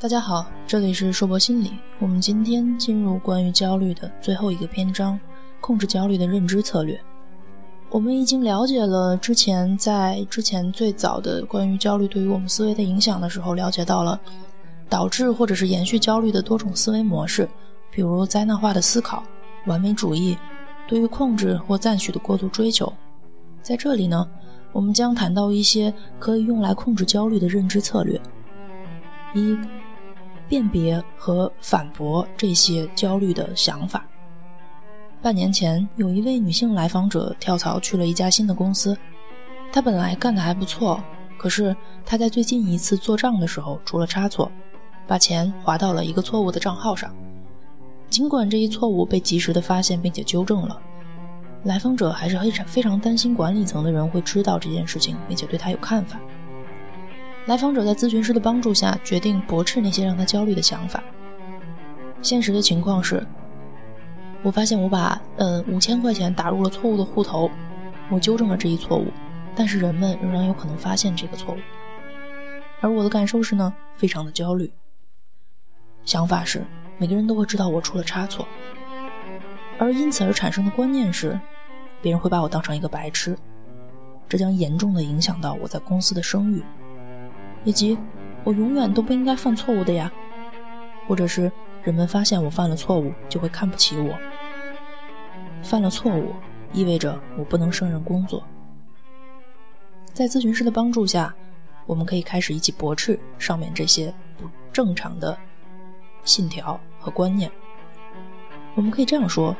大家好，这里是硕博心理。我们今天进入关于焦虑的最后一个篇章——控制焦虑的认知策略。我们已经了解了之前在之前最早的关于焦虑对于我们思维的影响的时候，了解到了导致或者是延续焦虑的多种思维模式，比如灾难化的思考、完美主义、对于控制或赞许的过度追求。在这里呢，我们将谈到一些可以用来控制焦虑的认知策略。一辨别和反驳这些焦虑的想法。半年前，有一位女性来访者跳槽去了一家新的公司。她本来干得还不错，可是她在最近一次做账的时候出了差错，把钱划到了一个错误的账号上。尽管这一错误被及时的发现并且纠正了，来访者还是非常非常担心管理层的人会知道这件事情，并且对他有看法。来访者在咨询师的帮助下，决定驳斥那些让他焦虑的想法。现实的情况是，我发现我把嗯五千块钱打入了错误的户头，我纠正了这一错误，但是人们仍然有可能发现这个错误。而我的感受是呢，非常的焦虑。想法是，每个人都会知道我出了差错，而因此而产生的观念是，别人会把我当成一个白痴，这将严重的影响到我在公司的声誉。以及我永远都不应该犯错误的呀，或者是人们发现我犯了错误就会看不起我。犯了错误意味着我不能胜任工作。在咨询师的帮助下，我们可以开始一起驳斥上面这些不正常的信条和观念。我们可以这样说：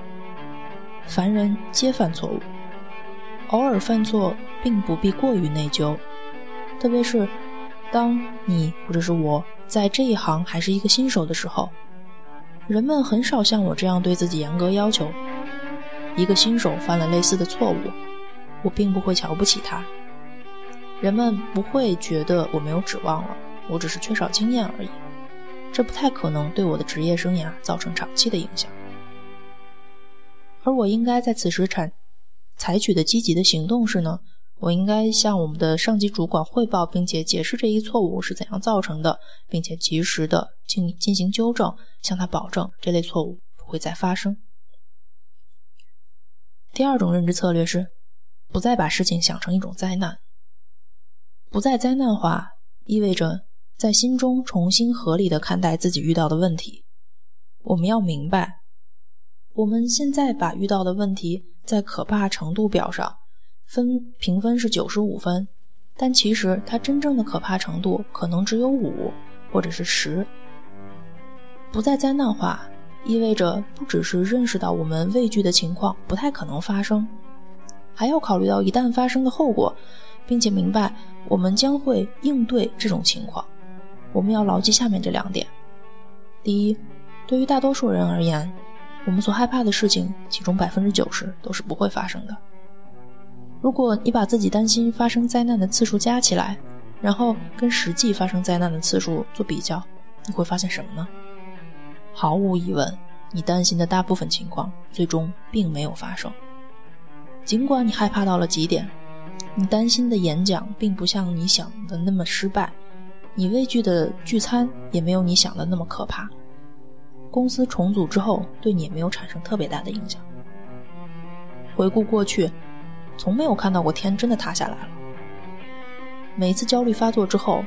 凡人皆犯错误，偶尔犯错并不必过于内疚，特别是。当你或者是我在这一行还是一个新手的时候，人们很少像我这样对自己严格要求。一个新手犯了类似的错误，我并不会瞧不起他。人们不会觉得我没有指望了，我只是缺少经验而已。这不太可能对我的职业生涯造成长期的影响。而我应该在此时产采取的积极的行动是呢？我应该向我们的上级主管汇报，并且解释这一错误是怎样造成的，并且及时的进进行纠正，向他保证这类错误不会再发生。第二种认知策略是，不再把事情想成一种灾难。不再灾难化，意味着在心中重新合理的看待自己遇到的问题。我们要明白，我们现在把遇到的问题在可怕程度表上。分评分是九十五分，但其实它真正的可怕程度可能只有五或者是十。不再灾难化，意味着不只是认识到我们畏惧的情况不太可能发生，还要考虑到一旦发生的后果，并且明白我们将会应对这种情况。我们要牢记下面这两点：第一，对于大多数人而言，我们所害怕的事情，其中百分之九十都是不会发生的。如果你把自己担心发生灾难的次数加起来，然后跟实际发生灾难的次数做比较，你会发现什么呢？毫无疑问，你担心的大部分情况最终并没有发生。尽管你害怕到了极点，你担心的演讲并不像你想的那么失败，你畏惧的聚餐也没有你想的那么可怕。公司重组之后，对你也没有产生特别大的影响。回顾过去。从没有看到过天真的塌下来了。每次焦虑发作之后，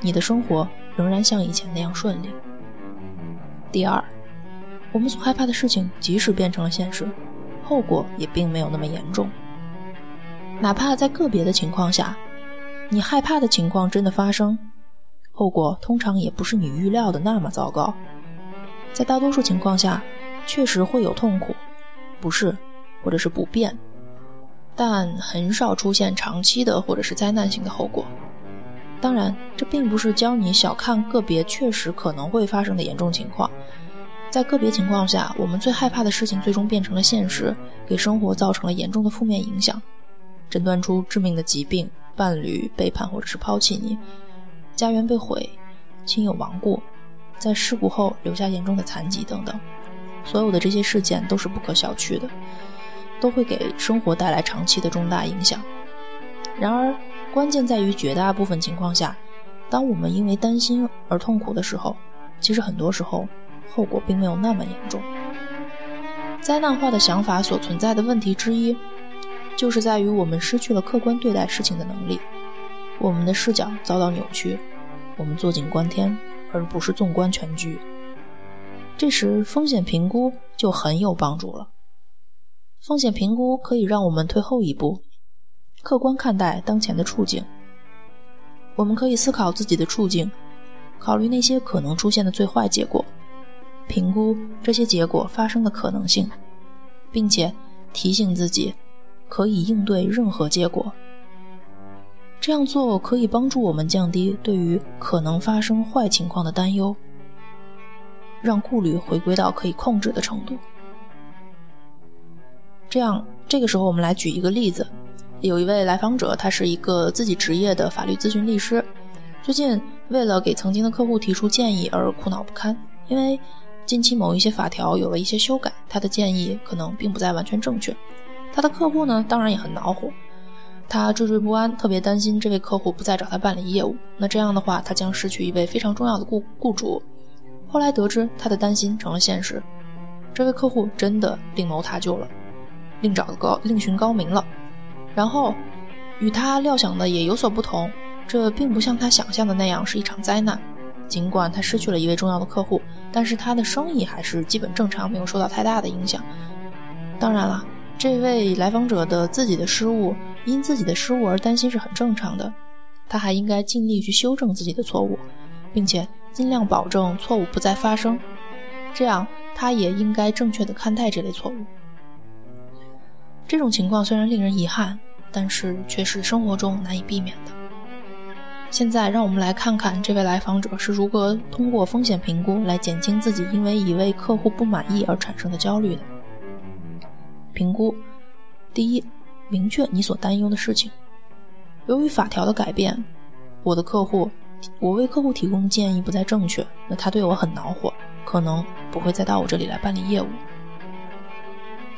你的生活仍然像以前那样顺利。第二，我们所害怕的事情即使变成了现实，后果也并没有那么严重。哪怕在个别的情况下，你害怕的情况真的发生，后果通常也不是你预料的那么糟糕。在大多数情况下，确实会有痛苦、不适或者是不便。但很少出现长期的或者是灾难性的后果。当然，这并不是教你小看个别确实可能会发生的严重情况。在个别情况下，我们最害怕的事情最终变成了现实，给生活造成了严重的负面影响，诊断出致命的疾病、伴侣背叛或者是抛弃你、家园被毁、亲友亡故、在事故后留下严重的残疾等等。所有的这些事件都是不可小觑的。都会给生活带来长期的重大影响。然而，关键在于绝大部分情况下，当我们因为担心而痛苦的时候，其实很多时候后果并没有那么严重。灾难化的想法所存在的问题之一，就是在于我们失去了客观对待事情的能力，我们的视角遭到扭曲，我们坐井观天，而不是纵观全局。这时，风险评估就很有帮助了。风险评估可以让我们退后一步，客观看待当前的处境。我们可以思考自己的处境，考虑那些可能出现的最坏结果，评估这些结果发生的可能性，并且提醒自己可以应对任何结果。这样做可以帮助我们降低对于可能发生坏情况的担忧。让顾虑回归到可以控制的程度。这样，这个时候我们来举一个例子：有一位来访者，他是一个自己职业的法律咨询律师，最近为了给曾经的客户提出建议而苦恼不堪，因为近期某一些法条有了一些修改，他的建议可能并不再完全正确。他的客户呢，当然也很恼火，他惴惴不安，特别担心这位客户不再找他办理业务，那这样的话，他将失去一位非常重要的雇雇主。后来得知他的担心成了现实，这位客户真的另谋他救了，另找高另寻高明了。然后与他料想的也有所不同，这并不像他想象的那样是一场灾难。尽管他失去了一位重要的客户，但是他的生意还是基本正常，没有受到太大的影响。当然了，这位来访者的自己的失误，因自己的失误而担心是很正常的。他还应该尽力去修正自己的错误，并且。尽量保证错误不再发生，这样他也应该正确的看待这类错误。这种情况虽然令人遗憾，但是却是生活中难以避免的。现在，让我们来看看这位来访者是如何通过风险评估来减轻自己因为一位客户不满意而产生的焦虑的。评估：第一，明确你所担忧的事情。由于法条的改变，我的客户。我为客户提供建议不再正确，那他对我很恼火，可能不会再到我这里来办理业务。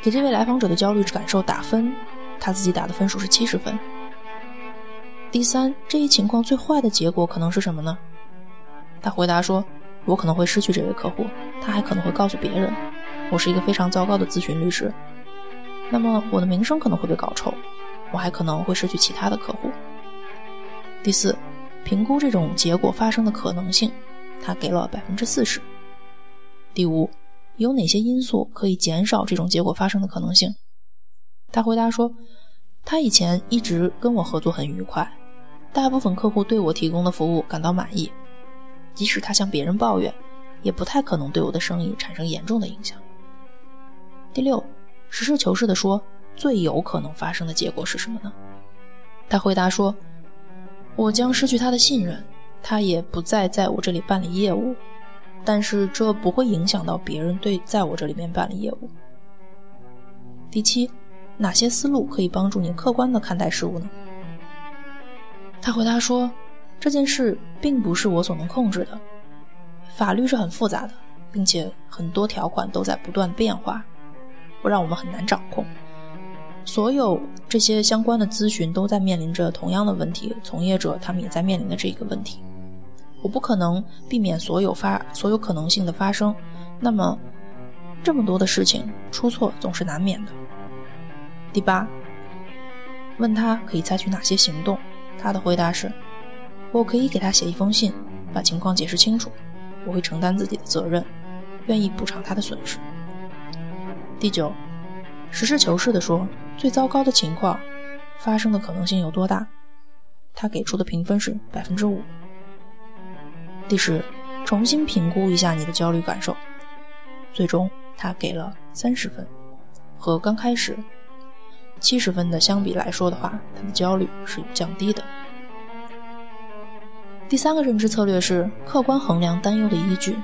给这位来访者的焦虑感受打分，他自己打的分数是七十分。第三，这一情况最坏的结果可能是什么呢？他回答说：“我可能会失去这位客户，他还可能会告诉别人，我是一个非常糟糕的咨询律师。那么我的名声可能会被搞臭，我还可能会失去其他的客户。”第四。评估这种结果发生的可能性，他给了百分之四十。第五，有哪些因素可以减少这种结果发生的可能性？他回答说，他以前一直跟我合作很愉快，大部分客户对我提供的服务感到满意，即使他向别人抱怨，也不太可能对我的生意产生严重的影响。第六，实事求是地说，最有可能发生的结果是什么呢？他回答说。我将失去他的信任，他也不再在我这里办理业务，但是这不会影响到别人对在我这里面办理业务。第七，哪些思路可以帮助你客观的看待事物呢？他回答说，这件事并不是我所能控制的，法律是很复杂的，并且很多条款都在不断变化，会让我们很难掌控。所有这些相关的咨询都在面临着同样的问题，从业者他们也在面临的这个问题。我不可能避免所有发所有可能性的发生，那么这么多的事情出错总是难免的。第八，问他可以采取哪些行动，他的回答是：我可以给他写一封信，把情况解释清楚，我会承担自己的责任，愿意补偿他的损失。第九，实事求是地说。最糟糕的情况发生的可能性有多大？他给出的评分是百分之五。第十，重新评估一下你的焦虑感受。最终，他给了三十分，和刚开始七十分的相比来说的话，他的焦虑是有降低的。第三个认知策略是客观衡量担忧的依据。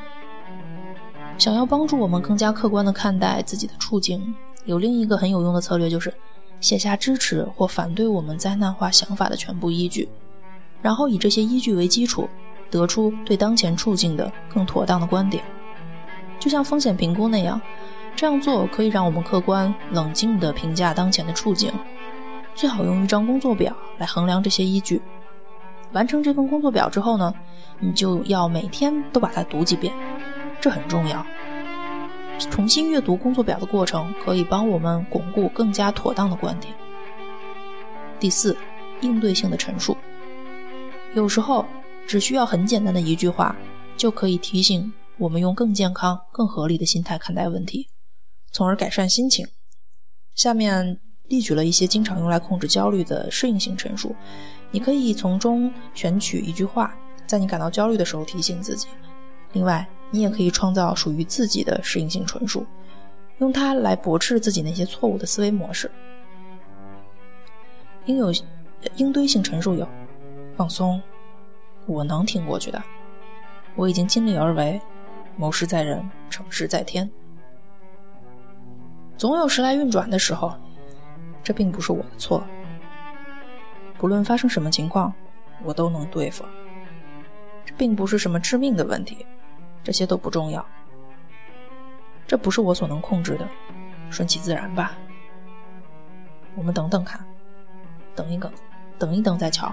想要帮助我们更加客观地看待自己的处境。有另一个很有用的策略，就是写下支持或反对我们灾难化想法的全部依据，然后以这些依据为基础，得出对当前处境的更妥当的观点。就像风险评估那样，这样做可以让我们客观冷静地评价当前的处境。最好用一张工作表来衡量这些依据。完成这份工作表之后呢，你就要每天都把它读几遍。这很重要。重新阅读工作表的过程，可以帮我们巩固更加妥当的观点。第四，应对性的陈述，有时候只需要很简单的一句话，就可以提醒我们用更健康、更合理的心态看待问题，从而改善心情。下面例举了一些经常用来控制焦虑的适应性陈述，你可以从中选取一句话，在你感到焦虑的时候提醒自己。另外，你也可以创造属于自己的适应性陈述，用它来驳斥自己那些错误的思维模式。应有应对性陈述有：放松，我能挺过去的，我已经尽力而为，谋事在人，成事在天。总有时来运转的时候，这并不是我的错。不论发生什么情况，我都能对付。这并不是什么致命的问题。这些都不重要，这不是我所能控制的，顺其自然吧。我们等等看，等一等，等一等再瞧。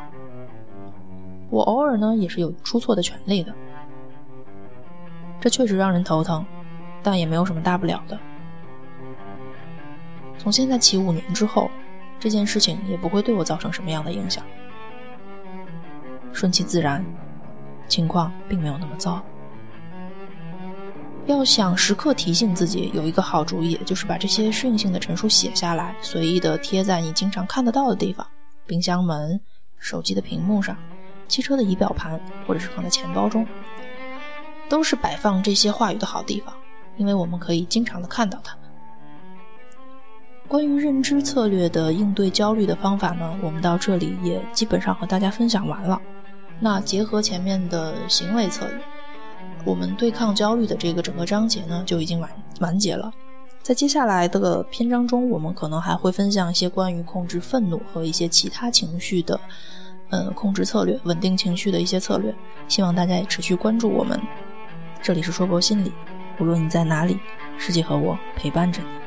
我偶尔呢也是有出错的权利的，这确实让人头疼，但也没有什么大不了的。从现在起五年之后，这件事情也不会对我造成什么样的影响。顺其自然，情况并没有那么糟。要想时刻提醒自己，有一个好主意，就是把这些适应性的陈述写下来，随意的贴在你经常看得到的地方：冰箱门、手机的屏幕上、汽车的仪表盘，或者是放在钱包中，都是摆放这些话语的好地方，因为我们可以经常的看到它们。关于认知策略的应对焦虑的方法呢，我们到这里也基本上和大家分享完了。那结合前面的行为策略。我们对抗焦虑的这个整个章节呢，就已经完完结了。在接下来的篇章中，我们可能还会分享一些关于控制愤怒和一些其他情绪的，呃，控制策略、稳定情绪的一些策略。希望大家也持续关注我们。这里是说博心理，无论你在哪里，世界和我陪伴着你。